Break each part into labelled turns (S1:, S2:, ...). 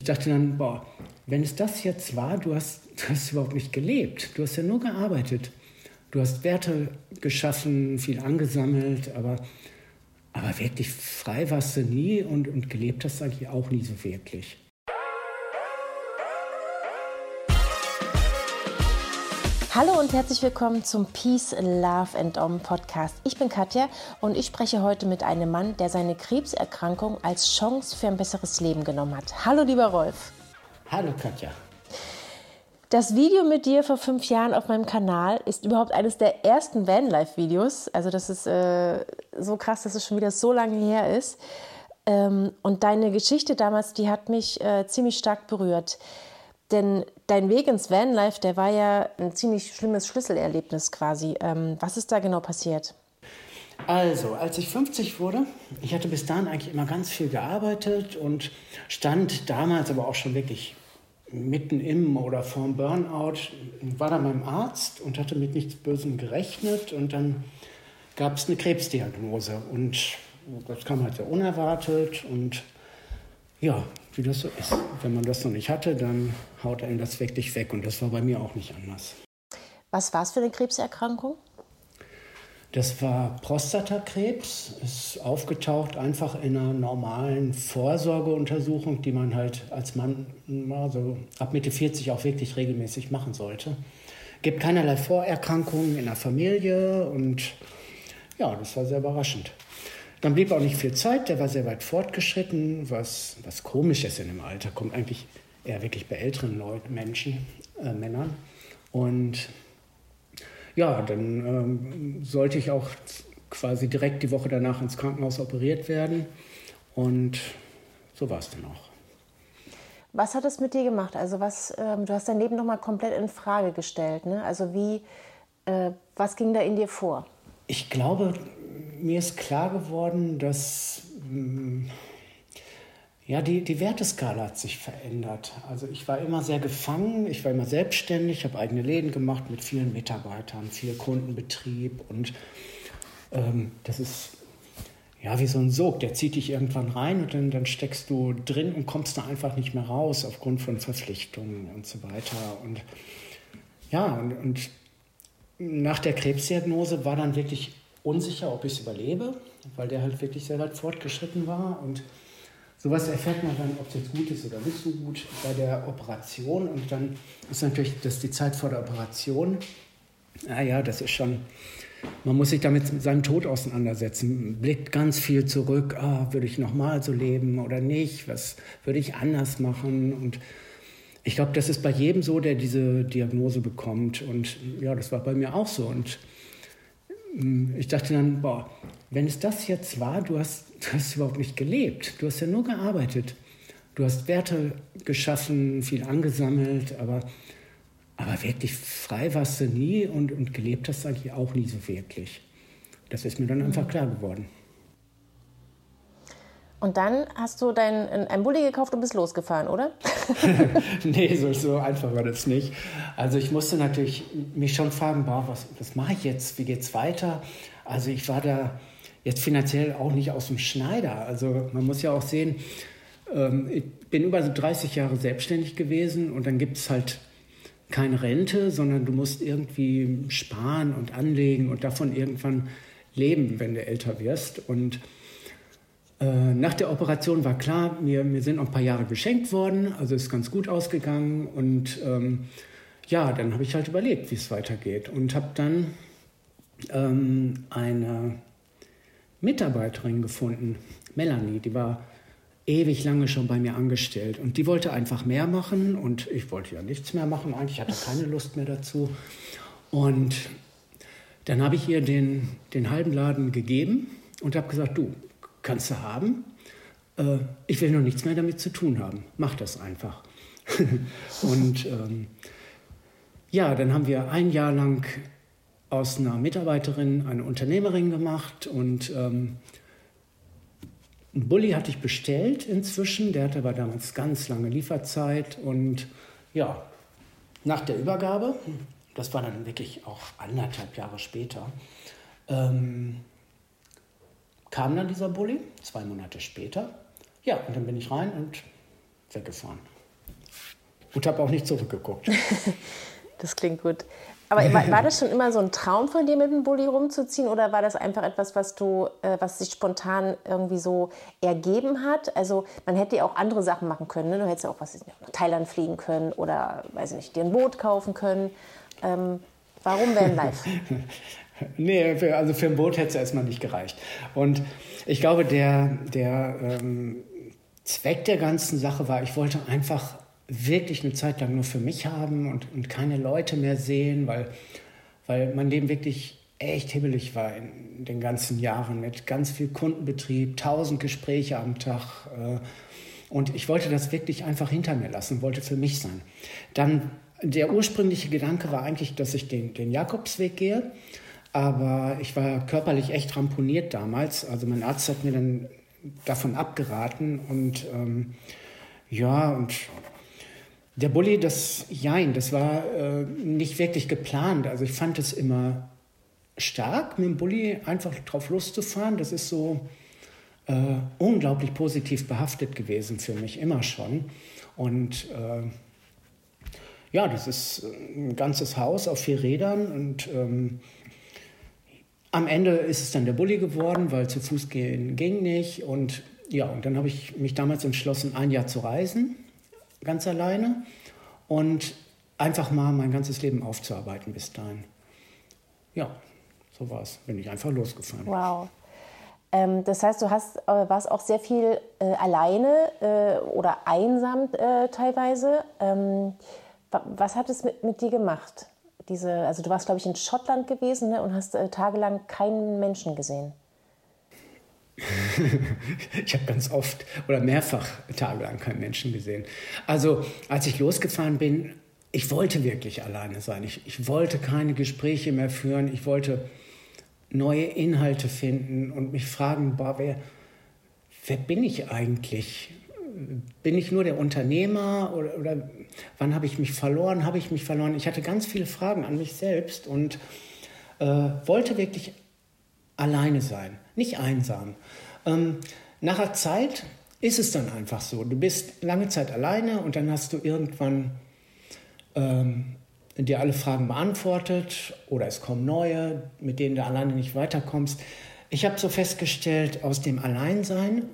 S1: Ich dachte dann, boah, wenn es das jetzt war, du hast, du hast überhaupt nicht gelebt. Du hast ja nur gearbeitet. Du hast Werte geschaffen, viel angesammelt, aber, aber wirklich frei warst du nie und, und gelebt hast du eigentlich auch nie so wirklich.
S2: Hallo und herzlich willkommen zum Peace, Love and Om Podcast. Ich bin Katja und ich spreche heute mit einem Mann, der seine Krebserkrankung als Chance für ein besseres Leben genommen hat. Hallo, lieber Rolf.
S1: Hallo, Katja.
S2: Das Video mit dir vor fünf Jahren auf meinem Kanal ist überhaupt eines der ersten Vanlife-Videos. Also das ist äh, so krass, dass es schon wieder so lange her ist. Ähm, und deine Geschichte damals, die hat mich äh, ziemlich stark berührt. Denn dein Weg ins Vanlife, der war ja ein ziemlich schlimmes Schlüsselerlebnis quasi. Ähm, was ist da genau passiert?
S1: Also, als ich 50 wurde, ich hatte bis dahin eigentlich immer ganz viel gearbeitet und stand damals aber auch schon wirklich mitten im oder vorm Burnout, war da beim Arzt und hatte mit nichts Bösem gerechnet und dann gab es eine Krebsdiagnose und das kam halt sehr unerwartet und ja, wie das so ist. Wenn man das noch nicht hatte, dann haut einem das wirklich weg. Und das war bei mir auch nicht anders.
S2: Was war es für eine Krebserkrankung?
S1: Das war Prostatakrebs, ist aufgetaucht einfach in einer normalen Vorsorgeuntersuchung, die man halt als Mann also ab Mitte 40 auch wirklich regelmäßig machen sollte. Gibt keinerlei Vorerkrankungen in der Familie und ja, das war sehr überraschend. Dann blieb auch nicht viel Zeit, der war sehr weit fortgeschritten, was, was komisch ist in dem Alter, kommt eigentlich eher wirklich bei älteren Leuten, Menschen, äh, Männern. Und ja, dann ähm, sollte ich auch quasi direkt die Woche danach ins Krankenhaus operiert werden. Und so war es dann auch.
S2: Was hat es mit dir gemacht? Also was, ähm, du hast dein Leben nochmal komplett in Frage gestellt. Ne? Also wie, äh, was ging da in dir vor?
S1: Ich glaube, mir ist klar geworden, dass mm, ja, die, die Werteskala hat sich verändert. Also ich war immer sehr gefangen, ich war immer selbstständig, habe eigene Läden gemacht mit vielen Mitarbeitern, viel Kundenbetrieb und ähm, das ist ja wie so ein Sog, der zieht dich irgendwann rein und dann, dann steckst du drin und kommst da einfach nicht mehr raus aufgrund von Verpflichtungen und so weiter. Und ja, und, und nach der Krebsdiagnose war dann wirklich unsicher, ob ich es überlebe, weil der halt wirklich sehr weit fortgeschritten war. Und sowas erfährt man dann, ob es jetzt gut ist oder nicht so gut bei der Operation. Und dann ist natürlich das die Zeit vor der Operation. Naja, das ist schon, man muss sich damit mit seinem Tod auseinandersetzen, blickt ganz viel zurück, ah, würde ich nochmal so leben oder nicht, was würde ich anders machen und ich glaube, das ist bei jedem so, der diese Diagnose bekommt und ja, das war bei mir auch so und ich dachte dann, boah, wenn es das jetzt war, du hast, du hast überhaupt nicht gelebt. Du hast ja nur gearbeitet. Du hast Werte geschaffen, viel angesammelt, aber, aber wirklich frei warst du nie und, und gelebt hast du eigentlich auch nie so wirklich. Das ist mir dann einfach klar geworden.
S2: Und dann hast du dein, ein Bulli gekauft und bist losgefahren, oder?
S1: nee, so, so einfach war das nicht. Also ich musste natürlich mich schon fragen, boah, was, was mache ich jetzt? Wie geht es weiter? Also ich war da jetzt finanziell auch nicht aus dem Schneider. Also man muss ja auch sehen, ähm, ich bin über 30 Jahre selbstständig gewesen und dann gibt es halt keine Rente, sondern du musst irgendwie sparen und anlegen und davon irgendwann leben, wenn du älter wirst. Und nach der Operation war klar, mir, mir sind noch ein paar Jahre geschenkt worden, also ist ganz gut ausgegangen. Und ähm, ja, dann habe ich halt überlegt, wie es weitergeht. Und habe dann ähm, eine Mitarbeiterin gefunden, Melanie, die war ewig lange schon bei mir angestellt. Und die wollte einfach mehr machen und ich wollte ja nichts mehr machen. Eigentlich hatte keine Lust mehr dazu. Und dann habe ich ihr den, den halben Laden gegeben und habe gesagt, du, kannst du haben. äh, ich will noch nichts mehr damit zu tun haben. Mach das einfach. und ähm, ja, dann haben wir ein Jahr lang aus einer Mitarbeiterin eine Unternehmerin gemacht und ähm, einen Bulli hatte ich bestellt inzwischen, der hatte aber damals ganz lange Lieferzeit und ja, nach der Übergabe, das war dann wirklich auch anderthalb Jahre später, ähm, kam dann dieser Bulli, zwei Monate später. Ja, und dann bin ich rein und weggefahren. Und habe auch nicht zurückgeguckt.
S2: das klingt gut. Aber war, das schon immer so ein Traum von dir, mit dem Bulli rumzuziehen oder war das einfach etwas, was du, äh, was sich spontan irgendwie so ergeben hat? Also man hätte ja auch andere Sachen machen können. Ne? Du hättest ja auch was nach Thailand fliegen können oder weiß nicht, dir ein Boot kaufen können. Ähm, warum Vanlife?
S1: nee, für, also für ein Boot hätte es erstmal nicht gereicht. Und ich glaube, der, der ähm, Zweck der ganzen Sache war, ich wollte einfach wirklich eine Zeit lang nur für mich haben und, und keine Leute mehr sehen, weil, weil mein Leben wirklich echt hibbelig war in den ganzen Jahren mit ganz viel Kundenbetrieb, tausend Gespräche am Tag. Äh, und ich wollte das wirklich einfach hinter mir lassen, wollte für mich sein. Dann der ursprüngliche Gedanke war eigentlich, dass ich den, den Jakobsweg gehe. Aber ich war körperlich echt ramponiert damals. Also mein Arzt hat mir dann davon abgeraten. Und ähm, ja, und der Bulli, das Jein, das war äh, nicht wirklich geplant. Also ich fand es immer stark, mit dem Bulli einfach drauf loszufahren. Das ist so äh, unglaublich positiv behaftet gewesen für mich, immer schon. Und äh, ja, das ist ein ganzes Haus auf vier Rädern und ähm, am Ende ist es dann der Bulli geworden, weil zu Fuß gehen ging nicht. Und ja, und dann habe ich mich damals entschlossen, ein Jahr zu reisen ganz alleine und einfach mal mein ganzes Leben aufzuarbeiten bis dahin. Ja, so war es. Bin ich einfach losgefahren.
S2: Wow. Ähm, das heißt, du hast, äh, warst auch sehr viel äh, alleine äh, oder einsam äh, teilweise. Ähm, was hat es mit, mit dir gemacht? Diese, also du warst, glaube ich, in Schottland gewesen ne, und hast äh, tagelang keinen Menschen gesehen.
S1: ich habe ganz oft oder mehrfach tagelang keinen Menschen gesehen. Also als ich losgefahren bin, ich wollte wirklich alleine sein. Ich, ich wollte keine Gespräche mehr führen. Ich wollte neue Inhalte finden und mich fragen, boah, wer, wer bin ich eigentlich? Bin ich nur der Unternehmer oder, oder wann habe ich mich verloren? Habe ich mich verloren? Ich hatte ganz viele Fragen an mich selbst und äh, wollte wirklich alleine sein, nicht einsam. Ähm, nach einer Zeit ist es dann einfach so. Du bist lange Zeit alleine und dann hast du irgendwann ähm, dir alle Fragen beantwortet oder es kommen neue, mit denen du alleine nicht weiterkommst. Ich habe so festgestellt, aus dem Alleinsein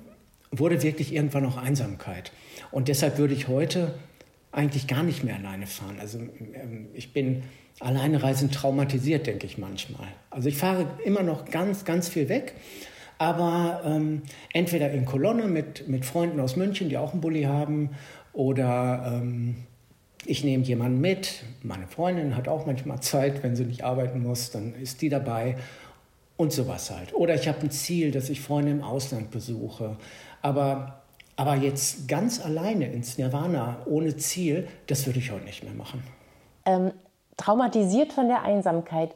S1: wurde wirklich irgendwann auch Einsamkeit. Und deshalb würde ich heute eigentlich gar nicht mehr alleine fahren. Also ähm, ich bin alleine reisen traumatisiert, denke ich manchmal. Also ich fahre immer noch ganz, ganz viel weg, aber ähm, entweder in Kolonne mit, mit Freunden aus München, die auch einen Bulli haben, oder ähm, ich nehme jemanden mit. Meine Freundin hat auch manchmal Zeit, wenn sie nicht arbeiten muss, dann ist die dabei und sowas halt. Oder ich habe ein Ziel, dass ich Freunde im Ausland besuche. Aber, aber jetzt ganz alleine ins Nirvana ohne Ziel, das würde ich heute nicht mehr machen.
S2: Ähm, traumatisiert von der Einsamkeit.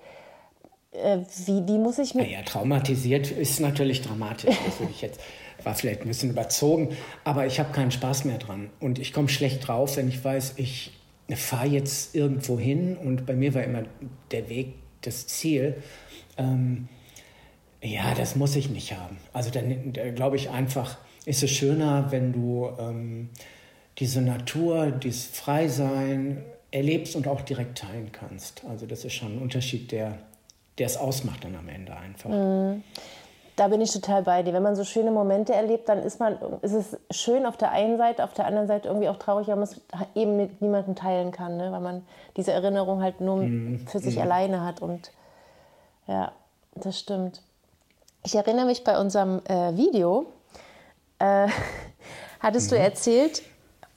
S2: Äh, wie, wie muss ich
S1: mir. Naja, traumatisiert ist natürlich dramatisch. Das würde ich jetzt, war vielleicht ein bisschen überzogen, aber ich habe keinen Spaß mehr dran. Und ich komme schlecht drauf, wenn ich weiß, ich fahre jetzt irgendwo hin und bei mir war immer der Weg das Ziel. Ähm, ja, das muss ich nicht haben. Also dann, dann glaube ich einfach, ist es schöner, wenn du ähm, diese Natur, dieses Freisein, erlebst und auch direkt teilen kannst. Also das ist schon ein Unterschied, der, der es ausmacht dann am Ende einfach. Mhm.
S2: Da bin ich total bei dir. Wenn man so schöne Momente erlebt, dann ist, man, ist es schön auf der einen Seite, auf der anderen Seite irgendwie auch traurig, weil man es eben mit niemandem teilen kann, ne? weil man diese Erinnerung halt nur mhm. für sich mhm. alleine hat. Und ja, das stimmt. Ich erinnere mich bei unserem äh, Video, äh, hattest du mhm. erzählt,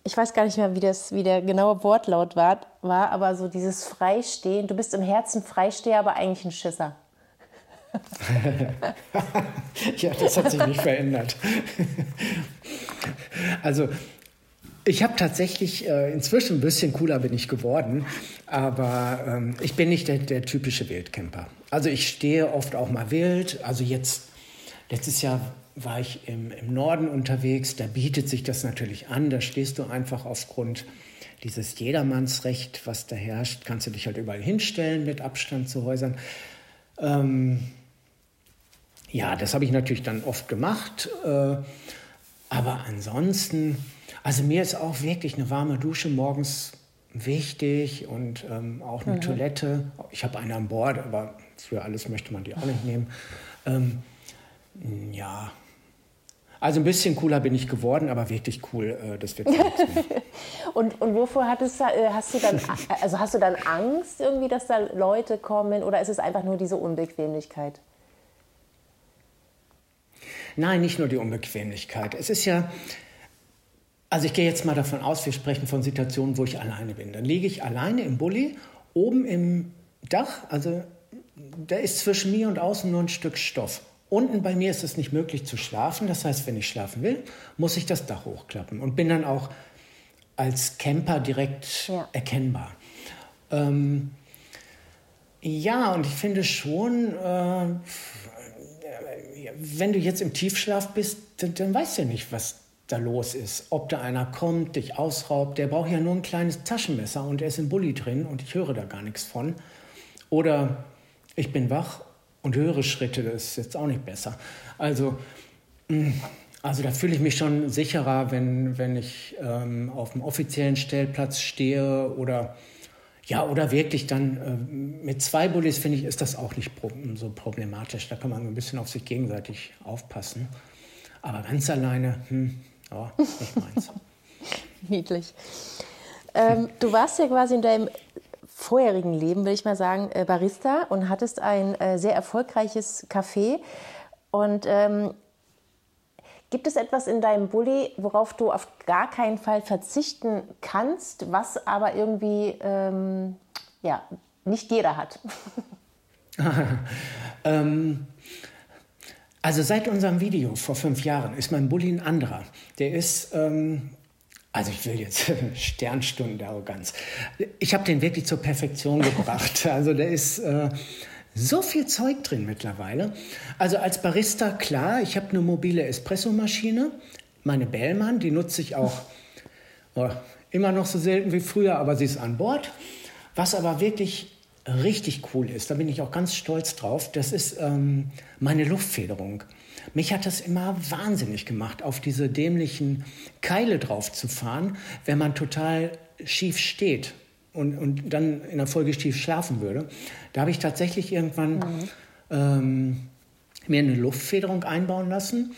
S2: ich weiß gar nicht mehr, wie, das, wie der genaue Wortlaut war, war, aber so dieses Freistehen, du bist im Herzen Freisteher, aber eigentlich ein Schisser.
S1: ja, das hat sich nicht verändert. Also ich habe tatsächlich äh, inzwischen ein bisschen cooler bin ich geworden, aber ähm, ich bin nicht der, der, typische Wildcamper. Also ich stehe oft auch mal wild. Also jetzt, letztes Jahr war ich im, im Norden unterwegs, da bietet sich das natürlich an. Da stehst du einfach aufgrund dieses Jedermannsrecht, was da herrscht, kannst du dich halt überall hinstellen mit Abstand zu Häusern. Ähm, ja, das habe ich natürlich dann oft gemacht. Äh, aber ansonsten also mir ist auch wirklich eine warme Dusche morgens wichtig und ähm, auch eine mhm. Toilette. Ich habe eine an Bord, aber für alles möchte man die auch nicht nehmen. Ähm, ja, also ein bisschen cooler bin ich geworden, aber wirklich cool, äh, das wird
S2: und, und wovor hattest, äh, hast du dann, also hast du dann Angst irgendwie, dass da Leute kommen oder ist es einfach nur diese Unbequemlichkeit?
S1: Nein, nicht nur die Unbequemlichkeit. Es ist ja, also ich gehe jetzt mal davon aus, wir sprechen von Situationen, wo ich alleine bin. Dann liege ich alleine im Bulli, oben im Dach, also da ist zwischen mir und außen nur ein Stück Stoff. Unten bei mir ist es nicht möglich zu schlafen. Das heißt, wenn ich schlafen will, muss ich das Dach hochklappen und bin dann auch als Camper direkt ja. erkennbar. Ähm, ja, und ich finde schon, äh, wenn du jetzt im Tiefschlaf bist, dann, dann weißt du ja nicht, was da los ist. Ob da einer kommt, dich ausraubt, der braucht ja nur ein kleines Taschenmesser und er ist im Bulli drin und ich höre da gar nichts von. Oder ich bin wach und höre Schritte, das ist jetzt auch nicht besser. Also, mm, also da fühle ich mich schon sicherer, wenn, wenn ich ähm, auf dem offiziellen Stellplatz stehe oder ja, oder wirklich dann äh, mit zwei Bullis, finde ich, ist das auch nicht pro so problematisch. Da kann man ein bisschen auf sich gegenseitig aufpassen. Aber ganz alleine, hm, ja, nicht meins.
S2: Niedlich. Ähm, du warst ja quasi in deinem vorherigen Leben, will ich mal sagen, äh, Barista und hattest ein äh, sehr erfolgreiches Café. Und ähm, gibt es etwas in deinem Bulli, worauf du auf gar keinen Fall verzichten kannst, was aber irgendwie ähm, ja, nicht jeder hat?
S1: ähm, also seit unserem Video vor fünf Jahren ist mein Bulli ein anderer. Der ist, ähm, also ich will jetzt Sternstunden der Arroganz. Ich habe den wirklich zur Perfektion gebracht. Also der ist äh, so viel Zeug drin mittlerweile. Also als Barista, klar, ich habe eine mobile Espressomaschine. Meine Bellmann, die nutze ich auch oh, immer noch so selten wie früher, aber sie ist an Bord. Was aber wirklich richtig cool ist, da bin ich auch ganz stolz drauf, das ist ähm, meine Luftfederung. Mich hat das immer wahnsinnig gemacht, auf diese dämlichen Keile drauf zu fahren, wenn man total schief steht und, und dann in der Folge schief schlafen würde. Da habe ich tatsächlich irgendwann mhm. ähm, mir eine Luftfederung einbauen lassen.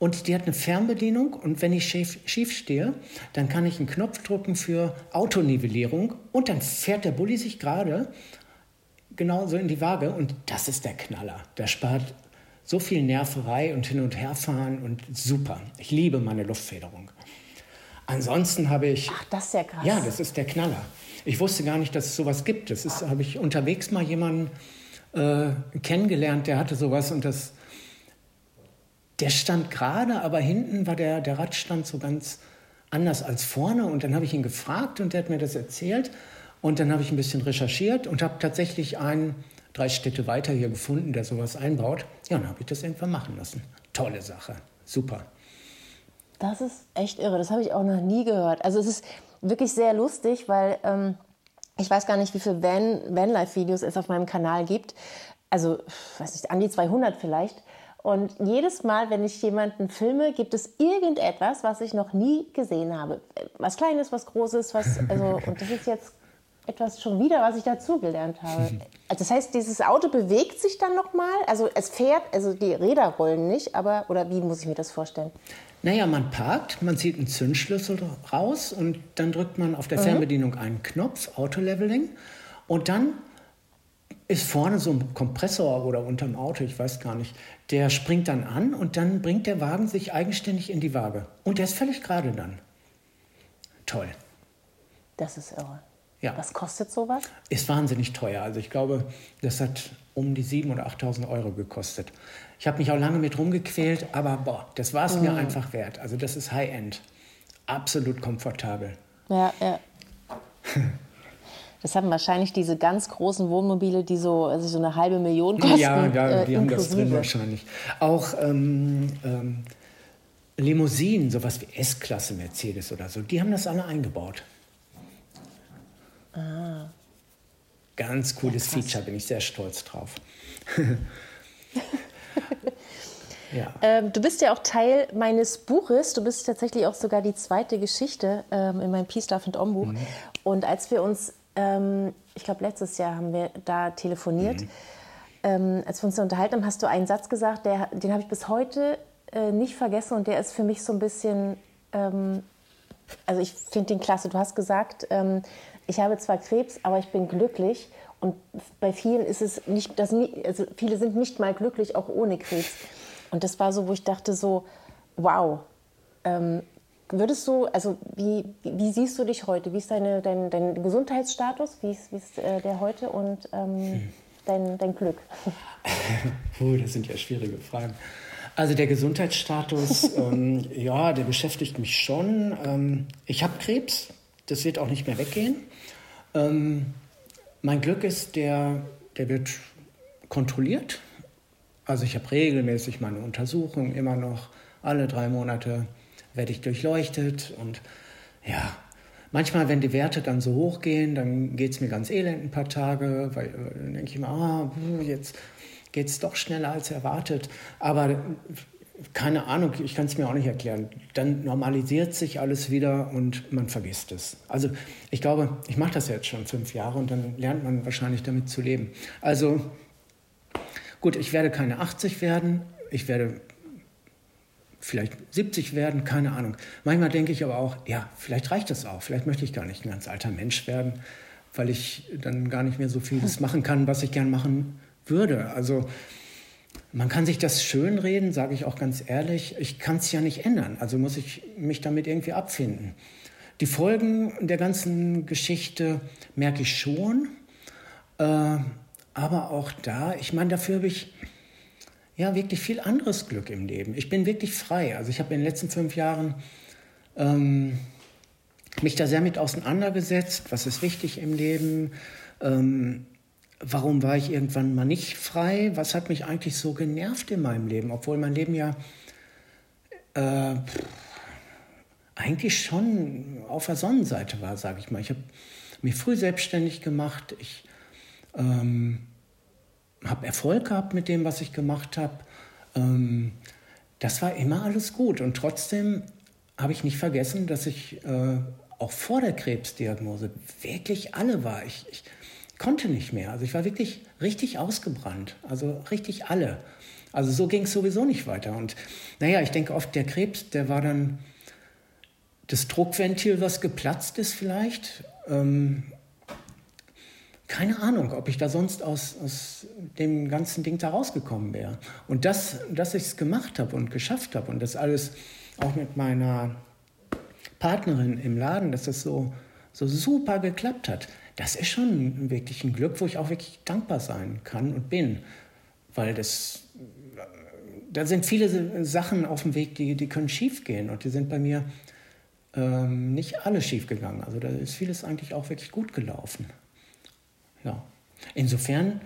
S1: Und die hat eine Fernbedienung und wenn ich schief, schief stehe, dann kann ich einen Knopf drücken für Autonivellierung und dann fährt der Bulli sich gerade genauso in die Waage und das ist der Knaller. Der spart so viel Nerverei und hin und her fahren und super. Ich liebe meine Luftfederung. Ansonsten habe ich.
S2: Ach, das ist ja krass.
S1: Ja, das ist der Knaller. Ich wusste gar nicht, dass es sowas gibt. Das ist, habe ich unterwegs mal jemanden äh, kennengelernt, der hatte sowas und das der stand gerade, aber hinten war der, der Radstand so ganz anders als vorne. Und dann habe ich ihn gefragt und der hat mir das erzählt. Und dann habe ich ein bisschen recherchiert und habe tatsächlich einen drei Städte weiter hier gefunden, der sowas einbaut. Ja, dann habe ich das irgendwann machen lassen. Tolle Sache. Super.
S2: Das ist echt irre. Das habe ich auch noch nie gehört. Also es ist wirklich sehr lustig, weil ähm, ich weiß gar nicht, wie viele Van, Vanlife-Videos es auf meinem Kanal gibt. Also, weiß nicht, an die 200 vielleicht. Und jedes Mal, wenn ich jemanden filme, gibt es irgendetwas, was ich noch nie gesehen habe. Was Kleines, was Großes, was, also, und das ist jetzt etwas schon wieder, was ich dazugelernt habe. Das heißt, dieses Auto bewegt sich dann nochmal? Also es fährt, also die Räder rollen nicht, aber, oder wie muss ich mir das vorstellen?
S1: Naja, man parkt, man zieht einen Zündschlüssel raus und dann drückt man auf der mhm. Fernbedienung einen Knopf, Auto-Leveling, und dann ist vorne so ein Kompressor oder unterm Auto, ich weiß gar nicht, der springt dann an und dann bringt der Wagen sich eigenständig in die Waage. Und der ist völlig gerade dann. Toll.
S2: Das ist irre.
S1: Ja.
S2: Was kostet sowas?
S1: Ist wahnsinnig teuer. Also ich glaube, das hat um die 7.000 oder 8.000 Euro gekostet. Ich habe mich auch lange mit rumgequält, aber boah, das war es mir einfach wert. Also das ist High-End. Absolut komfortabel.
S2: Ja, ja. Das haben wahrscheinlich diese ganz großen Wohnmobile, die so, also so eine halbe Million kosten.
S1: Ja, ja
S2: äh,
S1: die haben das drin
S2: inklusive.
S1: wahrscheinlich. Auch ähm, ähm, Limousinen, sowas wie S-Klasse Mercedes oder so, die haben das alle eingebaut. Ganz cooles
S2: Ah. krass.
S1: Feature, bin ich sehr stolz drauf. ja.
S2: Ähm, du bist ja auch Teil meines Buches. Du bist tatsächlich auch sogar die zweite Geschichte ähm, in meinem Peace, Love and Om Buch.
S1: Mhm.
S2: Und als wir uns, ähm, ich glaube letztes Jahr haben wir da telefoniert,
S1: Mhm.
S2: ähm, als wir uns unterhalten haben, hast du einen Satz gesagt, der, den habe ich bis heute äh, nicht vergessen und der ist für mich so ein bisschen, ähm, also ich finde den klasse. Du hast gesagt, ähm, ich habe zwar Krebs, aber ich bin glücklich. Und bei vielen ist es nicht, das, also viele sind nicht mal glücklich, auch ohne Krebs. Und das war so, wo ich dachte so, wow. Ähm, würdest du, also wie, wie siehst du dich heute? Wie ist deine, dein, dein Gesundheitsstatus? Wie ist, wie ist äh, der heute und ähm, dein, dein Glück?
S1: Puh, das sind ja schwierige Fragen. Also der Gesundheitsstatus, ähm, ja, der beschäftigt mich schon. Ähm, ich habe Krebs, das wird auch nicht mehr weggehen. Ähm, mein Glück ist, der, der wird kontrolliert. Also ich habe regelmäßig meine Untersuchung, immer noch alle drei Monate werde ich durchleuchtet und ja, manchmal, wenn die Werte dann so hoch gehen, dann geht es mir ganz elend ein paar Tage, weil äh, dann denke ich mir, ah, jetzt geht es doch schneller als erwartet. Aber keine Ahnung, ich kann es mir auch nicht erklären. Dann normalisiert sich alles wieder und man vergisst es. Also ich glaube, ich mache das jetzt schon fünf Jahre und dann lernt man wahrscheinlich damit zu leben. Also Gut, ich werde keine 80 werden, ich werde vielleicht 70 werden, keine Ahnung. Manchmal denke ich aber auch, ja, vielleicht reicht das auch, vielleicht möchte ich gar nicht ein ganz alter Mensch werden, weil ich dann gar nicht mehr so vieles machen kann, was ich gern machen würde. Also man kann sich das schönreden, sage ich auch ganz ehrlich, ich kann es ja nicht ändern, also muss ich mich damit irgendwie abfinden. Die Folgen der ganzen Geschichte merke ich schon, äh, aber auch da, ich meine, dafür habe ich ja wirklich viel anderes Glück im Leben. Ich bin wirklich frei. Also ich habe in den letzten fünf Jahren ähm, mich da sehr mit auseinandergesetzt. Was ist wichtig im Leben? Ähm, warum war ich irgendwann mal nicht frei? Was hat mich eigentlich so genervt in meinem Leben? Obwohl mein Leben ja äh, eigentlich schon auf der Sonnenseite war, sage ich mal. Ich habe mich früh selbstständig gemacht. Ich ähm, habe Erfolg gehabt mit dem, was ich gemacht habe. Ähm, das war immer alles gut. Und trotzdem habe ich nicht vergessen, dass ich äh, auch vor der Krebsdiagnose wirklich alle war. Ich, ich konnte nicht mehr. Also ich war wirklich richtig ausgebrannt. Also richtig alle. Also so ging es sowieso nicht weiter. Und naja, ich denke oft, der Krebs, der war dann das Druckventil, was geplatzt ist vielleicht. Ähm, keine Ahnung, ob ich da sonst aus, aus dem ganzen Ding da rausgekommen wäre. Und das, dass ich es gemacht habe und geschafft habe und das alles auch mit meiner Partnerin im Laden, dass das so, so super geklappt hat, das ist schon wirklich ein Glück, wo ich auch wirklich dankbar sein kann und bin. Weil das, da sind viele Sachen auf dem Weg, die, die können schief gehen und die sind bei mir ähm, nicht alle schief gegangen. Also da ist vieles eigentlich auch wirklich gut gelaufen. Ja. Insofern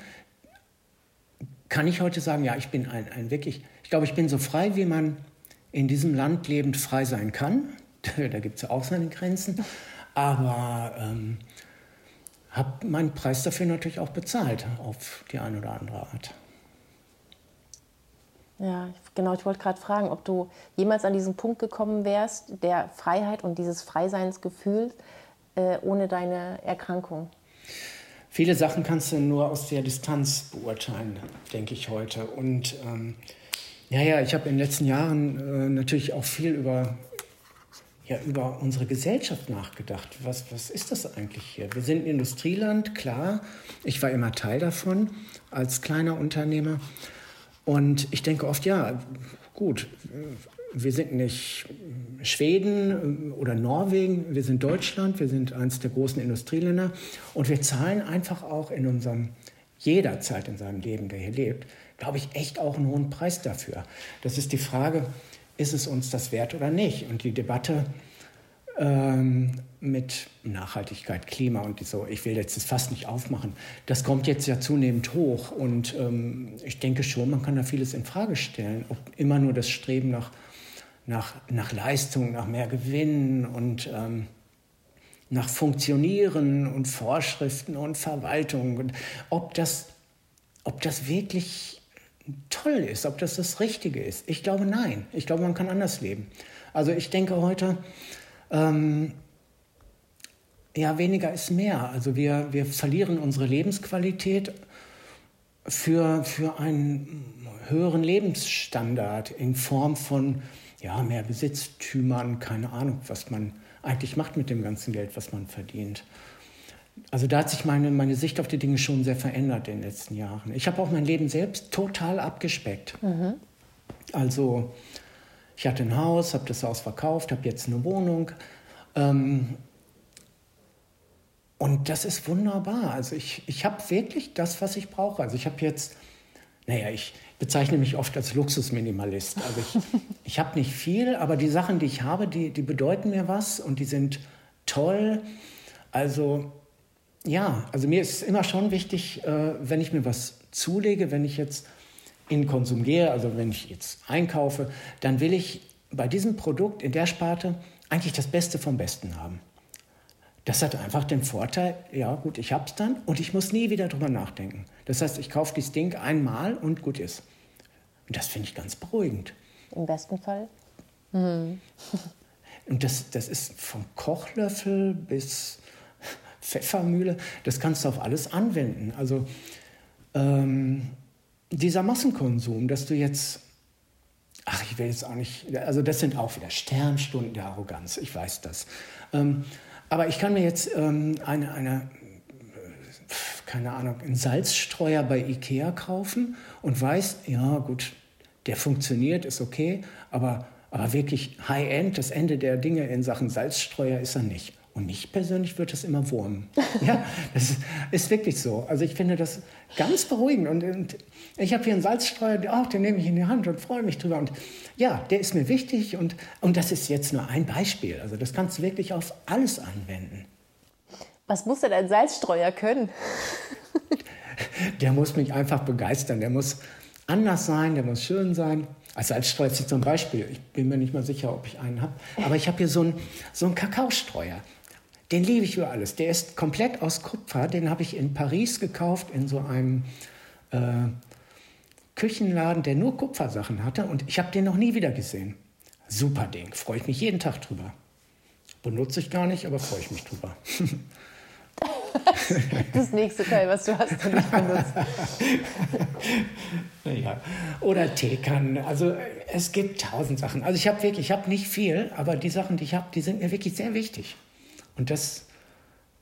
S1: kann ich heute sagen, ja, ich bin ein, ein wirklich, ich glaube, ich bin so frei, wie man in diesem Land lebend frei sein kann. da gibt es ja auch seine Grenzen. Aber ähm, habe meinen Preis dafür natürlich auch bezahlt, auf die eine oder andere Art.
S2: Ja, genau, ich wollte gerade fragen, ob du jemals an diesen Punkt gekommen wärst, der Freiheit und dieses Freiseinsgefühl äh, ohne deine Erkrankung.
S1: Viele Sachen kannst du nur aus der Distanz beurteilen, denke ich heute. Und ähm, ja, ja, ich habe in den letzten Jahren äh, natürlich auch viel über, ja, über unsere Gesellschaft nachgedacht. Was, was ist das eigentlich hier? Wir sind ein Industrieland, klar. Ich war immer Teil davon als kleiner Unternehmer. Und ich denke oft, ja, gut, wir sind nicht Schweden oder Norwegen, wir sind Deutschland, wir sind eines der großen Industrieländer und wir zahlen einfach auch in unserem, jederzeit in seinem Leben, der hier lebt, glaube ich, echt auch einen hohen Preis dafür. Das ist die Frage, ist es uns das wert oder nicht? Und die Debatte ähm, mit Nachhaltigkeit, Klima und so, ich will jetzt das fast nicht aufmachen, das kommt jetzt ja zunehmend hoch und ähm, ich denke schon, man kann da vieles in Frage stellen, ob immer nur das Streben nach, nach, nach Leistung, nach mehr Gewinn und ähm, nach Funktionieren und Vorschriften und Verwaltung und ob das, ob das wirklich toll ist, ob das das Richtige ist. Ich glaube nein. Ich glaube, man kann anders leben. Also ich denke heute, ähm, ja, weniger ist mehr. Also wir, wir verlieren unsere Lebensqualität für, für einen höheren Lebensstandard in Form von ja, mehr Besitztümern, keine Ahnung, was man eigentlich macht mit dem ganzen Geld, was man verdient. Also da hat sich meine, meine Sicht auf die Dinge schon sehr verändert in den letzten Jahren. Ich habe auch mein Leben selbst total abgespeckt. Mhm. Also ich hatte ein Haus, habe das Haus verkauft, habe jetzt eine Wohnung. Ähm, und das ist wunderbar. Also ich, ich habe wirklich das, was ich brauche. Also ich habe jetzt, naja, ich bezeichne mich oft als Luxusminimalist. Also ich, ich habe nicht viel, aber die Sachen, die ich habe, die, die bedeuten mir was und die sind toll. Also ja, also mir ist immer schon wichtig, äh, wenn ich mir was zulege, wenn ich jetzt in Konsum gehe, also wenn ich jetzt einkaufe, dann will ich bei diesem Produkt in der Sparte eigentlich das Beste vom Besten haben. Das hat einfach den Vorteil, ja gut, ich habe es dann und ich muss nie wieder drüber nachdenken. Das heißt, ich kaufe dieses Ding einmal und gut ist. Und das finde ich ganz beruhigend.
S2: Im besten Fall.
S1: Mhm. Und das, das ist vom Kochlöffel bis Pfeffermühle, das kannst du auf alles anwenden. Also ähm, dieser Massenkonsum, dass du jetzt, ach, ich will jetzt auch nicht, also das sind auch wieder Sternstunden der Arroganz, ich weiß das. Ähm, aber ich kann mir jetzt ähm, eine, eine, keine Ahnung, einen Salzstreuer bei Ikea kaufen und weiß, ja gut, der funktioniert, ist okay, aber, aber wirklich High-End, das Ende der Dinge in Sachen Salzstreuer ist er nicht. Und mich persönlich wird das immer wurmen. ja, das ist wirklich so. Also ich finde das ganz beruhigend. Und, und ich habe hier einen Salzstreuer, oh, den nehme ich in die Hand und freue mich drüber. Und ja, der ist mir wichtig. Und, und das ist jetzt nur ein Beispiel. Also das kannst du wirklich auf alles anwenden.
S2: Was muss denn ein Salzstreuer können?
S1: der muss mich einfach begeistern. Der muss anders sein, der muss schön sein. Als Salzstreuer ist jetzt so ein Beispiel. Ich bin mir nicht mal sicher, ob ich einen habe. Aber ich habe hier so einen, so einen Kakaostreuer. Den liebe ich über alles. Der ist komplett aus Kupfer. Den habe ich in Paris gekauft, in so einem äh, Küchenladen, der nur Kupfersachen hatte. Und ich habe den noch nie wieder gesehen. Super Ding. Freue ich mich jeden Tag drüber. Benutze ich gar nicht, aber freue ich mich drüber.
S2: das nächste Teil, was du hast und nicht benutzt.
S1: ja. Oder Teekannen. Also es gibt tausend Sachen. Also ich habe wirklich, ich habe nicht viel, aber die Sachen, die ich habe, die sind mir wirklich sehr wichtig. Und das,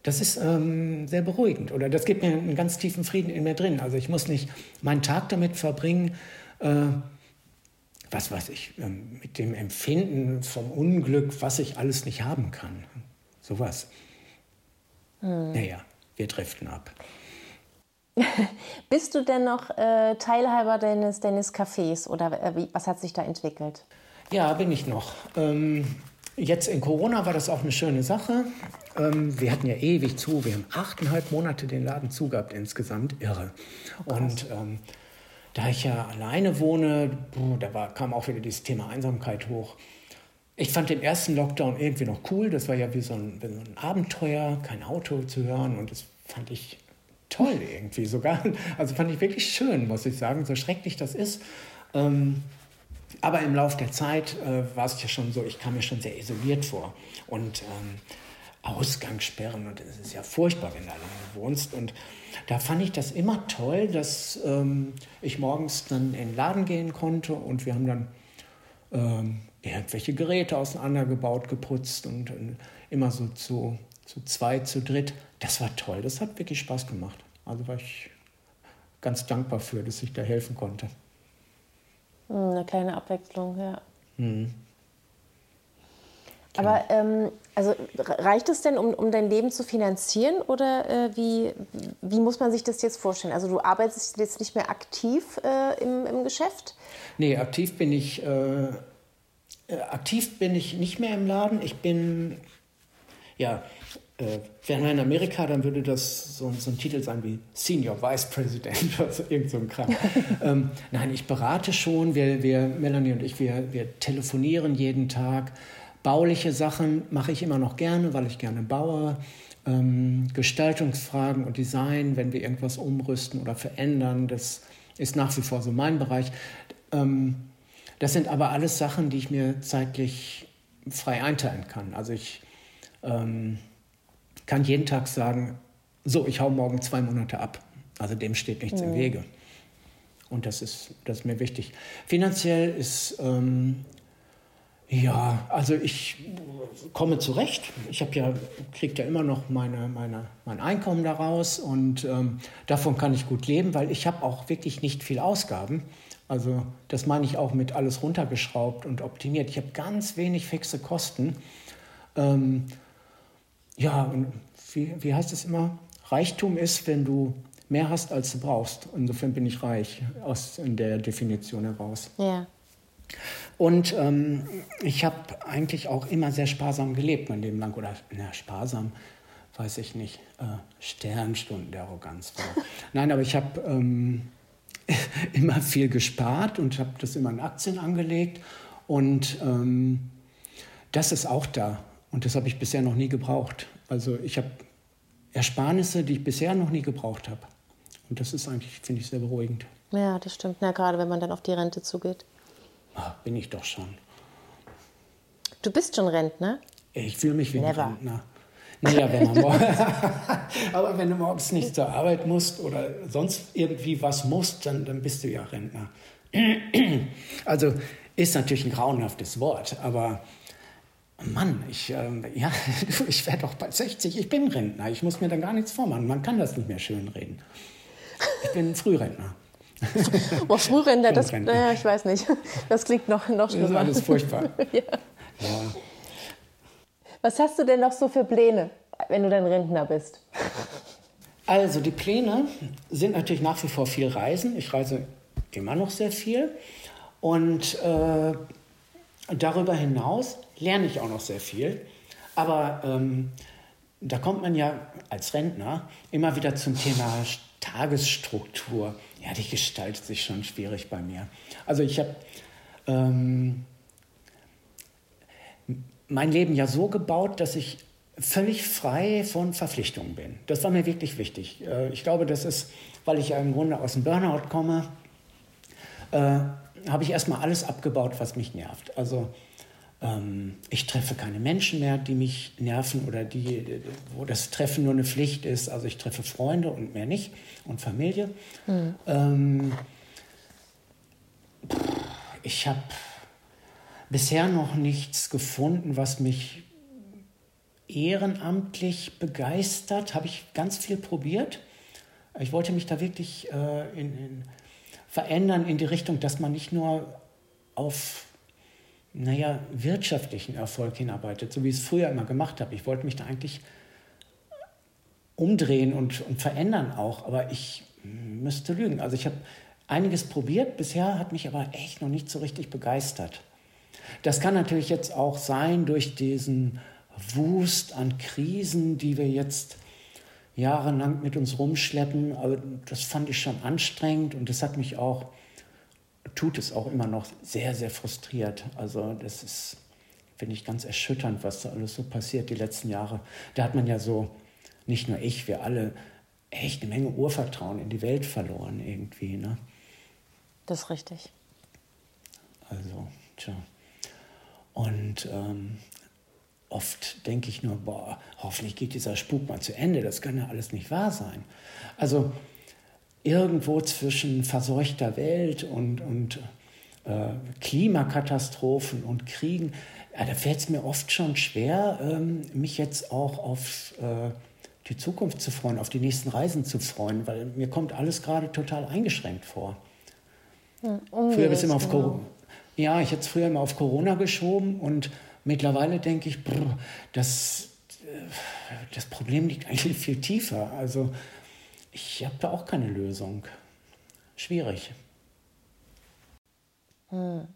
S1: das ist ähm, sehr beruhigend oder das gibt mir einen ganz tiefen Frieden in mir drin. Also ich muss nicht meinen Tag damit verbringen, äh, was weiß ich, äh, mit dem Empfinden vom Unglück, was ich alles nicht haben kann. Sowas. Hm. Naja, wir driften ab.
S2: Bist du denn noch äh, Teilhaber deines, deines Cafés oder äh, wie, was hat sich da entwickelt?
S1: Ja, bin ich noch. Ähm, Jetzt in Corona war das auch eine schöne Sache. Ähm, wir hatten ja ewig zu. Wir haben achteinhalb Monate den Laden zugehabt insgesamt. Irre. Und ähm, da ich ja alleine wohne, da war, kam auch wieder dieses Thema Einsamkeit hoch. Ich fand den ersten Lockdown irgendwie noch cool. Das war ja wie so ein, wie so ein Abenteuer, kein Auto zu hören. Und das fand ich toll irgendwie sogar. Also fand ich wirklich schön, muss ich sagen, so schrecklich das ist. Ähm, aber im Laufe der Zeit äh, war es ja schon so, ich kam mir schon sehr isoliert vor. Und ähm, Ausgangssperren, und es ist ja furchtbar, wenn du alleine wohnst. Und da fand ich das immer toll, dass ähm, ich morgens dann in den Laden gehen konnte und wir haben dann ähm, irgendwelche Geräte auseinandergebaut, geputzt und, und immer so zu, zu zwei, zu dritt. Das war toll, das hat wirklich Spaß gemacht. Also war ich ganz dankbar für, dass ich da helfen konnte.
S2: Hm, eine kleine Abwechslung, ja. Mhm. Aber ähm, also reicht es denn, um, um dein Leben zu finanzieren oder äh, wie, wie muss man sich das jetzt vorstellen? Also du arbeitest jetzt nicht mehr aktiv äh, im, im Geschäft?
S1: Nee, aktiv bin ich äh, äh aktiv bin ich nicht mehr im Laden. Ich bin ja äh, wären wir in Amerika, dann würde das so, so, ein Titel sein wie Senior Vice President oder so, irgend so ein Kram. ähm, nein, ich berate schon. Wir, wir, Melanie und ich, wir, wir telefonieren jeden Tag. Bauliche Sachen mache ich immer noch gerne, weil ich gerne baue. Ähm, Gestaltungsfragen und Design, wenn wir irgendwas umrüsten oder verändern, das ist nach wie vor so mein Bereich. Ähm, das sind aber alles Sachen, die ich mir zeitlich frei einteilen kann. Also ich ähm, kann jeden Tag sagen, so, ich hau morgen zwei Monate ab. Also dem steht nichts mhm. im Wege. Und das ist, das ist mir wichtig. Finanziell ist ähm, ja, also ich komme zurecht. Ich habe ja, kriege ja immer noch meine, meine, mein Einkommen daraus und ähm, davon kann ich gut leben, weil ich habe auch wirklich nicht viel Ausgaben. Also das meine ich auch mit alles runtergeschraubt und optimiert. Ich habe ganz wenig fixe Kosten. Ähm, ja, und wie, wie heißt es immer? Reichtum ist, wenn du mehr hast, als du brauchst. Insofern bin ich reich aus in der Definition heraus.
S2: Ja.
S1: Und ähm, ich habe eigentlich auch immer sehr sparsam gelebt mein Leben lang. Oder na, sparsam, weiß ich nicht. Äh, Sternstunden der Arroganz. Nein, aber ich habe ähm, immer viel gespart und habe das immer in Aktien angelegt. Und ähm, das ist auch da. Und das habe ich bisher noch nie gebraucht. Also ich habe Ersparnisse, die ich bisher noch nie gebraucht habe. Und das ist eigentlich, finde ich, sehr beruhigend.
S2: Ja, das stimmt. Na, gerade wenn man dann auf die Rente zugeht.
S1: Ach, bin ich doch schon.
S2: Du bist schon Rentner?
S1: Ich fühle mich wie ein Never. Rentner. Naja, wenn man aber wenn du morgens nicht zur Arbeit musst oder sonst irgendwie was musst, dann, dann bist du ja Rentner. also ist natürlich ein grauenhaftes Wort, aber Mann, ich, äh, ja, ich werde doch bald 60, ich bin Rentner, ich muss mir dann gar nichts vormachen, man kann das nicht mehr schönreden. Ich bin Frührentner.
S2: Boah, Frührentner, das, naja, ich weiß nicht. Das klingt noch, noch schlimmer.
S1: Das ist alles furchtbar. ja.
S2: ja. Was hast du denn noch so für Pläne, wenn du dann Rentner bist?
S1: Also die Pläne sind natürlich nach wie vor viel Reisen. Ich reise immer noch sehr viel. Und äh, darüber hinaus lerne ich auch noch sehr viel. Aber ähm, da kommt man ja als Rentner immer wieder zum Thema Tagesstruktur. Ja, die gestaltet sich schon schwierig bei mir. Also ich habe ähm, mein Leben ja so gebaut, dass ich völlig frei von Verpflichtungen bin. Das war mir wirklich wichtig. Äh, ich glaube, das ist, weil ich ja im Grunde aus dem Burnout komme, äh, habe ich erstmal alles abgebaut, was mich nervt. Also ähm, ich treffe keine Menschen mehr, die mich nerven oder die, wo das Treffen nur eine Pflicht ist. Also ich treffe Freunde und mehr nicht und Familie. Mhm. Ähm, ich habe bisher noch nichts gefunden, was mich ehrenamtlich begeistert. Habe ich ganz viel probiert. Ich wollte mich da wirklich äh, in, in verändern in die Richtung, dass man nicht nur auf naja, wirtschaftlichen Erfolg hinarbeitet, so wie ich es früher immer gemacht habe. Ich wollte mich da eigentlich umdrehen und, und verändern auch, aber ich müsste lügen. Also ich habe einiges probiert, bisher hat mich aber echt noch nicht so richtig begeistert. Das kann natürlich jetzt auch sein durch diesen Wust an Krisen, die wir jetzt jahrelang mit uns rumschleppen. Aber das fand ich schon anstrengend und das hat mich auch tut es auch immer noch sehr, sehr frustriert. Also das ist, finde ich, ganz erschütternd, was da alles so passiert die letzten Jahre. Da hat man ja so, nicht nur ich, wir alle, echt eine Menge Urvertrauen in die Welt verloren irgendwie. Ne?
S2: Das ist richtig.
S1: Also, tja. Und ähm, oft denke ich nur, boah, hoffentlich geht dieser Spuk mal zu Ende. Das kann ja alles nicht wahr sein. Also irgendwo zwischen verseuchter Welt und, und äh, Klimakatastrophen und Kriegen, ja, da fällt es mir oft schon schwer, ähm, mich jetzt auch auf äh, die Zukunft zu freuen, auf die nächsten Reisen zu freuen, weil mir kommt alles gerade total eingeschränkt vor. Ja, Früher bist du immer auf, genau. Ja, ich hätte es früher immer auf Corona geschoben und mittlerweile denke ich, brr, das, äh, das Problem liegt eigentlich viel tiefer. Also ich habe da auch keine Lösung. Schwierig.
S2: Hm.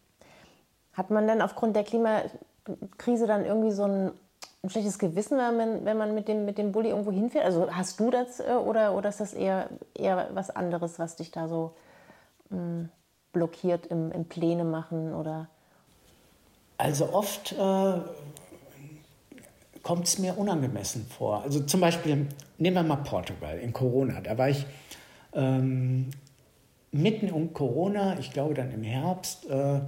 S2: Hat man denn aufgrund der Klimakrise dann irgendwie so ein, ein schlechtes Gewissen, wenn man, wenn man mit, dem, mit dem Bulli irgendwo hinfährt? Also hast du das äh, oder, oder ist das eher, eher was anderes, was dich da so hm, blockiert im, im Pläne machen oder?
S1: Also oft äh, kommt es mir unangemessen vor. Also zum Beispiel, nehmen wir mal Portugal in Corona. Da war ich ähm, mitten um Corona, ich glaube dann im Herbst, äh,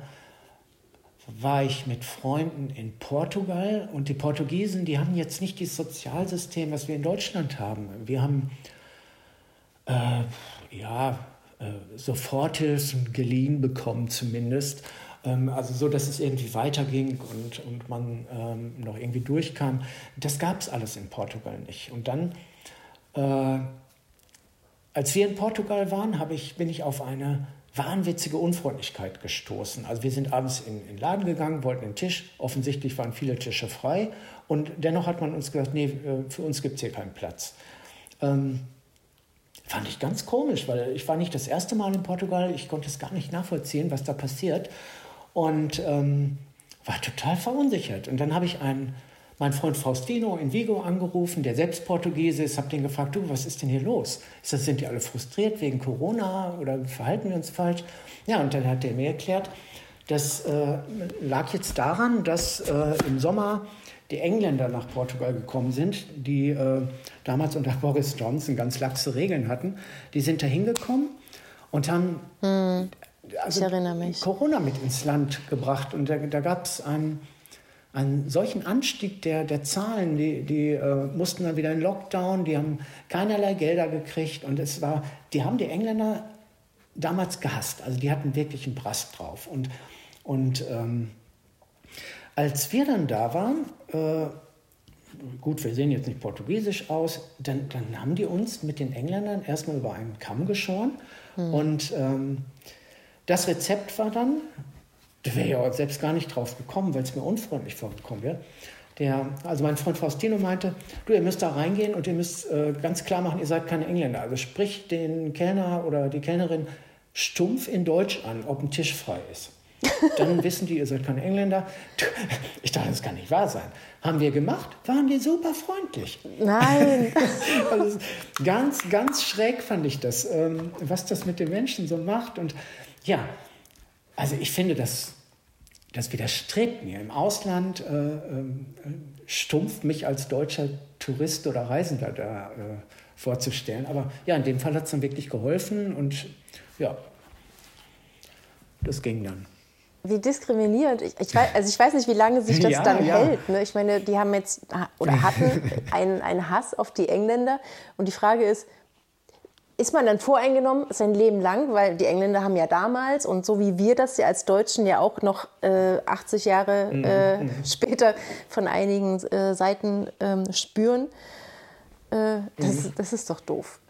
S1: war ich mit Freunden in Portugal und die Portugiesen, die haben jetzt nicht das Sozialsystem, was wir in Deutschland haben. Wir haben äh, ja äh, Soforthilfen geliehen bekommen zumindest. Ähm, also so, dass es irgendwie weiterging und, und man ähm, noch irgendwie durchkam. Das gab es alles in Portugal nicht. Und dann, äh, als wir in Portugal waren, ich, bin ich auf eine wahnwitzige Unfreundlichkeit gestoßen. Also wir sind abends in, den Laden gegangen, wollten den Tisch. Offensichtlich waren viele Tische frei. Und dennoch hat man uns gesagt, nee, äh, für uns gibt es hier keinen Platz. Ähm, fand ich ganz komisch, weil ich war nicht das erste Mal in Portugal. Ich konnte es gar nicht nachvollziehen, was da passiert. Und ähm, war total verunsichert. Und dann habe ich einen meinen Freund Faustino in Vigo angerufen, der selbst Portugiese ist, habe den gefragt, du, was ist denn hier los? Ist das, sind die alle frustriert wegen Corona oder verhalten wir uns falsch? Ja, und dann hat er mir erklärt, das äh, lag jetzt daran, dass äh, im Sommer die Engländer nach Portugal gekommen sind, die äh, damals unter Boris Johnson ganz laxe Regeln hatten. Die sind da hingekommen und haben hm, also Corona mit ins Land gebracht. Und da, da gab es einen einen solchen Anstieg der, der Zahlen, die, die äh, mussten dann wieder in Lockdown, die haben keinerlei Gelder gekriegt und es war, die haben die Engländer damals gehasst, also die hatten wirklich einen Brast drauf. Und, und ähm, als wir dann da waren, äh, gut, wir sehen jetzt nicht portugiesisch aus, dann, dann haben die uns mit den Engländern erstmal über einen Kamm geschoren hm. und ähm, das Rezept war dann, da wäre ja selbst gar nicht drauf gekommen, weil es mir unfreundlich vorgekommen wäre. Der, also mein Freund Faustino meinte, du, ihr müsst da reingehen und ihr müsst äh, ganz klar machen, ihr seid keine Engländer. Also sprich den Kellner oder die Kellnerin stumpf in Deutsch an, ob ein Tisch frei ist. Dann wissen die, ihr seid keine Engländer. Ich dachte, das kann nicht wahr sein. Haben wir gemacht, waren die super freundlich.
S2: Nein.
S1: also ganz, ganz schräg fand ich das, ähm, was das mit den Menschen so macht. Und ja, also ich finde, das, das widerstrebt mir. Im Ausland äh, äh, stumpf mich als deutscher Tourist oder Reisender da äh, vorzustellen. Aber ja, in dem Fall hat es dann wirklich geholfen und ja, das ging dann.
S2: Wie diskriminierend. Ich, ich, weiß, also ich weiß nicht, wie lange sich das ja, dann ja. hält. Ne? Ich meine, die haben jetzt oder hatten einen, einen Hass auf die Engländer. Und die Frage ist, ist man dann voreingenommen sein Leben lang, weil die Engländer haben ja damals und so wie wir das ja als Deutschen ja auch noch äh, 80 Jahre äh, mhm. später von einigen äh, Seiten ähm, spüren, äh, das, mhm. das ist doch doof.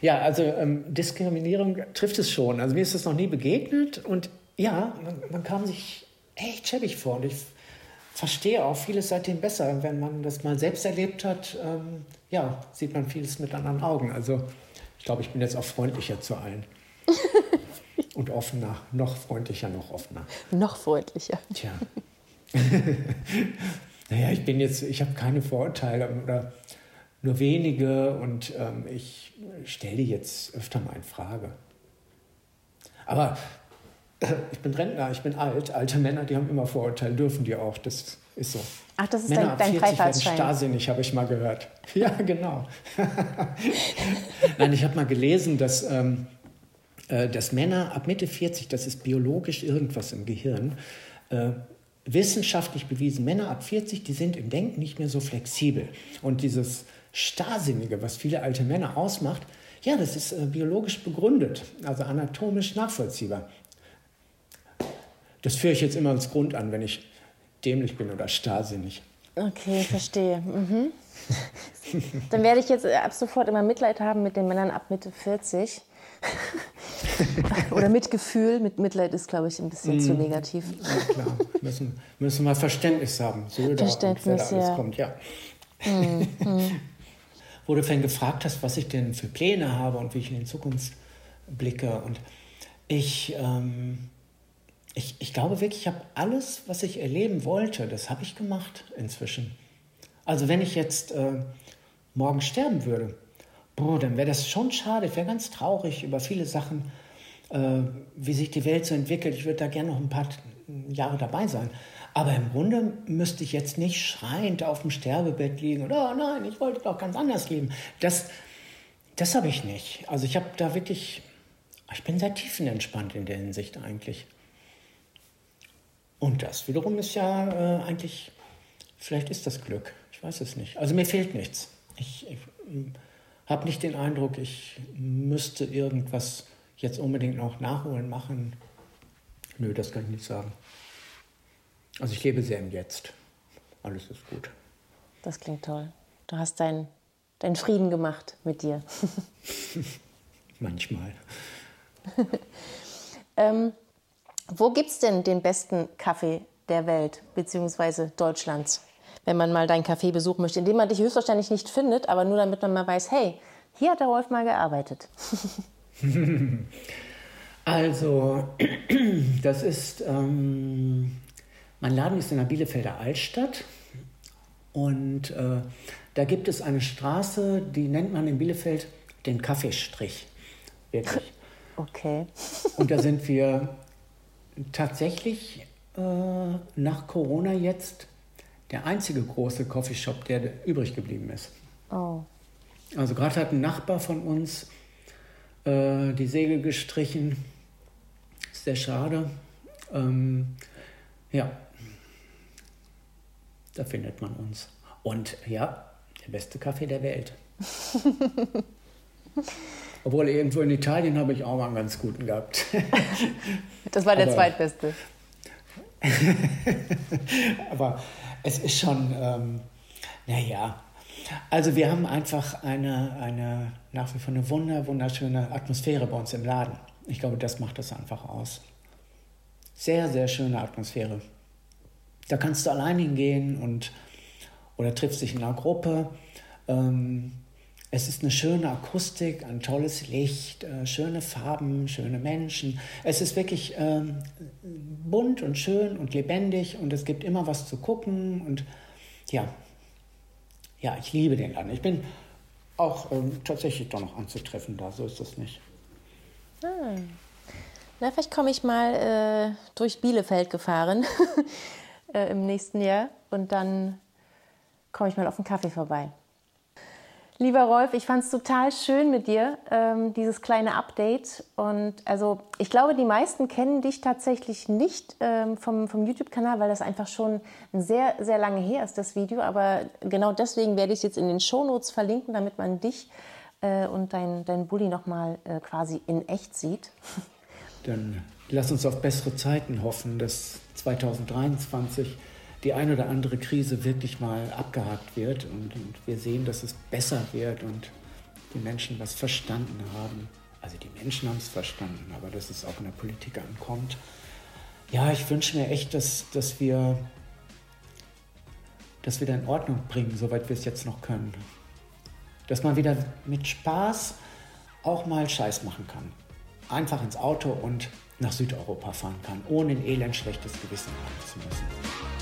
S1: Ja, also ähm, Diskriminierung trifft es schon. Also mir ist das noch nie begegnet und ja, man, man kam sich echt schäbig vor und ich verstehe auch vieles seitdem besser. Wenn man das mal selbst erlebt hat, ähm, ja, sieht man vieles mit anderen Augen. Also ich glaube, ich bin jetzt auch freundlicher zu allen. Und offener, noch freundlicher, noch offener.
S2: Noch freundlicher.
S1: Tja. naja, ich bin jetzt, ich habe keine Vorurteile oder nur wenige und ähm, ich stelle jetzt öfter mal in Frage. Aber ich bin Rentner, ich bin alt. Alte Männer, die haben immer Vorurteile, dürfen die auch. Das ist so.
S2: Ach, das ist Männer dein, dein ab 40 werden
S1: starrsinnig, habe ich mal gehört. Ja, genau. Nein, ich habe mal gelesen, dass, ähm, äh, dass Männer ab Mitte 40, das ist biologisch irgendwas im Gehirn, äh, wissenschaftlich bewiesen, Männer ab 40, die sind im Denken nicht mehr so flexibel. Und dieses Starrsinnige, was viele alte Männer ausmacht, ja, das ist äh, biologisch begründet, also anatomisch nachvollziehbar. Das führe ich jetzt immer als Grund an, wenn ich dämlich bin oder starrsinnig.
S2: Okay, verstehe. Mhm. Dann werde ich jetzt ab sofort immer Mitleid haben mit den Männern ab Mitte 40. Oder Mitgefühl. Mit Mitleid ist, glaube ich, ein bisschen mm. zu negativ.
S1: Ja, klar. Müssen, müssen wir Verständnis haben.
S2: Söder Verständnis,
S1: und ja. kommt, ja. Mm, mm. Wo du vorhin gefragt hast, was ich denn für Pläne habe und wie ich in die Zukunft blicke. Und ich, ähm, ich, ich glaube wirklich, ich habe alles, was ich erleben wollte, das habe ich gemacht inzwischen. Also wenn ich jetzt äh, morgen sterben würde, boah, dann wäre das schon schade. Ich wäre ganz traurig über viele Sachen, äh, wie sich die Welt so entwickelt. Ich würde da gerne noch ein paar Jahre dabei sein. Aber im Grunde müsste ich jetzt nicht schreiend auf dem Sterbebett liegen oder, oh nein, ich wollte doch ganz anders leben. Das, das habe ich nicht. Also ich habe da wirklich, ich bin sehr tiefenentspannt in der Hinsicht eigentlich. Und das wiederum ist ja äh, eigentlich, vielleicht ist das Glück. Ich weiß es nicht. Also mir fehlt nichts. Ich, ich habe nicht den Eindruck, ich müsste irgendwas jetzt unbedingt noch nachholen, machen. Nö, das kann ich nicht sagen. Also ich lebe sehr im Jetzt. Alles ist gut.
S2: Das klingt toll. Du hast deinen dein Frieden gemacht mit dir.
S1: Manchmal.
S2: ähm, wo gibt es denn den besten Kaffee der Welt bzw. Deutschlands? wenn man mal deinen Café besuchen möchte, in dem man dich höchstwahrscheinlich nicht findet, aber nur damit man mal weiß, hey, hier hat der Rolf mal gearbeitet.
S1: also, das ist, ähm, mein Laden ist in der Bielefelder Altstadt und äh, da gibt es eine Straße, die nennt man in Bielefeld den Kaffeestrich. Wirklich.
S2: Okay.
S1: und da sind wir tatsächlich äh, nach Corona jetzt der einzige große Coffeeshop, der übrig geblieben ist.
S2: Oh.
S1: Also gerade hat ein Nachbar von uns äh, die Segel gestrichen. Ist sehr schade. Ähm, ja, da findet man uns. Und ja, der beste Kaffee der Welt. Obwohl irgendwo in Italien habe ich auch mal einen ganz guten gehabt.
S2: das war der Aber, zweitbeste.
S1: Aber es ist schon, ähm, naja, also wir haben einfach eine, eine nach wie vor eine wunder, wunderschöne Atmosphäre bei uns im Laden. Ich glaube, das macht das einfach aus. Sehr, sehr schöne Atmosphäre. Da kannst du allein hingehen und oder triffst dich in einer Gruppe. Ähm, es ist eine schöne Akustik, ein tolles Licht, äh, schöne Farben, schöne Menschen. Es ist wirklich ähm, bunt und schön und lebendig und es gibt immer was zu gucken und ja, ja, ich liebe den Laden. Ich bin auch ähm, tatsächlich doch noch anzutreffen da, so ist das nicht.
S2: Hm. Na, vielleicht komme ich mal äh, durch Bielefeld gefahren äh, im nächsten Jahr und dann komme ich mal auf einen Kaffee vorbei. Lieber Rolf, ich fand es total schön mit dir, ähm, dieses kleine Update. Und also ich glaube, die meisten kennen dich tatsächlich nicht ähm, vom, vom YouTube-Kanal, weil das einfach schon sehr, sehr lange her ist, das Video. Aber genau deswegen werde ich es jetzt in den Shownotes verlinken, damit man dich äh, und dein, dein Bulli nochmal äh, quasi in echt sieht.
S1: Dann lass uns auf bessere Zeiten hoffen, dass 2023 die eine oder andere Krise wirklich mal abgehakt wird und, und wir sehen, dass es besser wird und die Menschen was verstanden haben. Also die Menschen haben es verstanden, aber dass es auch in der Politik ankommt. Ja, ich wünsche mir echt, dass, dass wir das wieder in Ordnung bringen, soweit wir es jetzt noch können. Dass man wieder mit Spaß auch mal Scheiß machen kann. Einfach ins Auto und nach Südeuropa fahren kann, ohne ein elend schlechtes Gewissen haben zu müssen.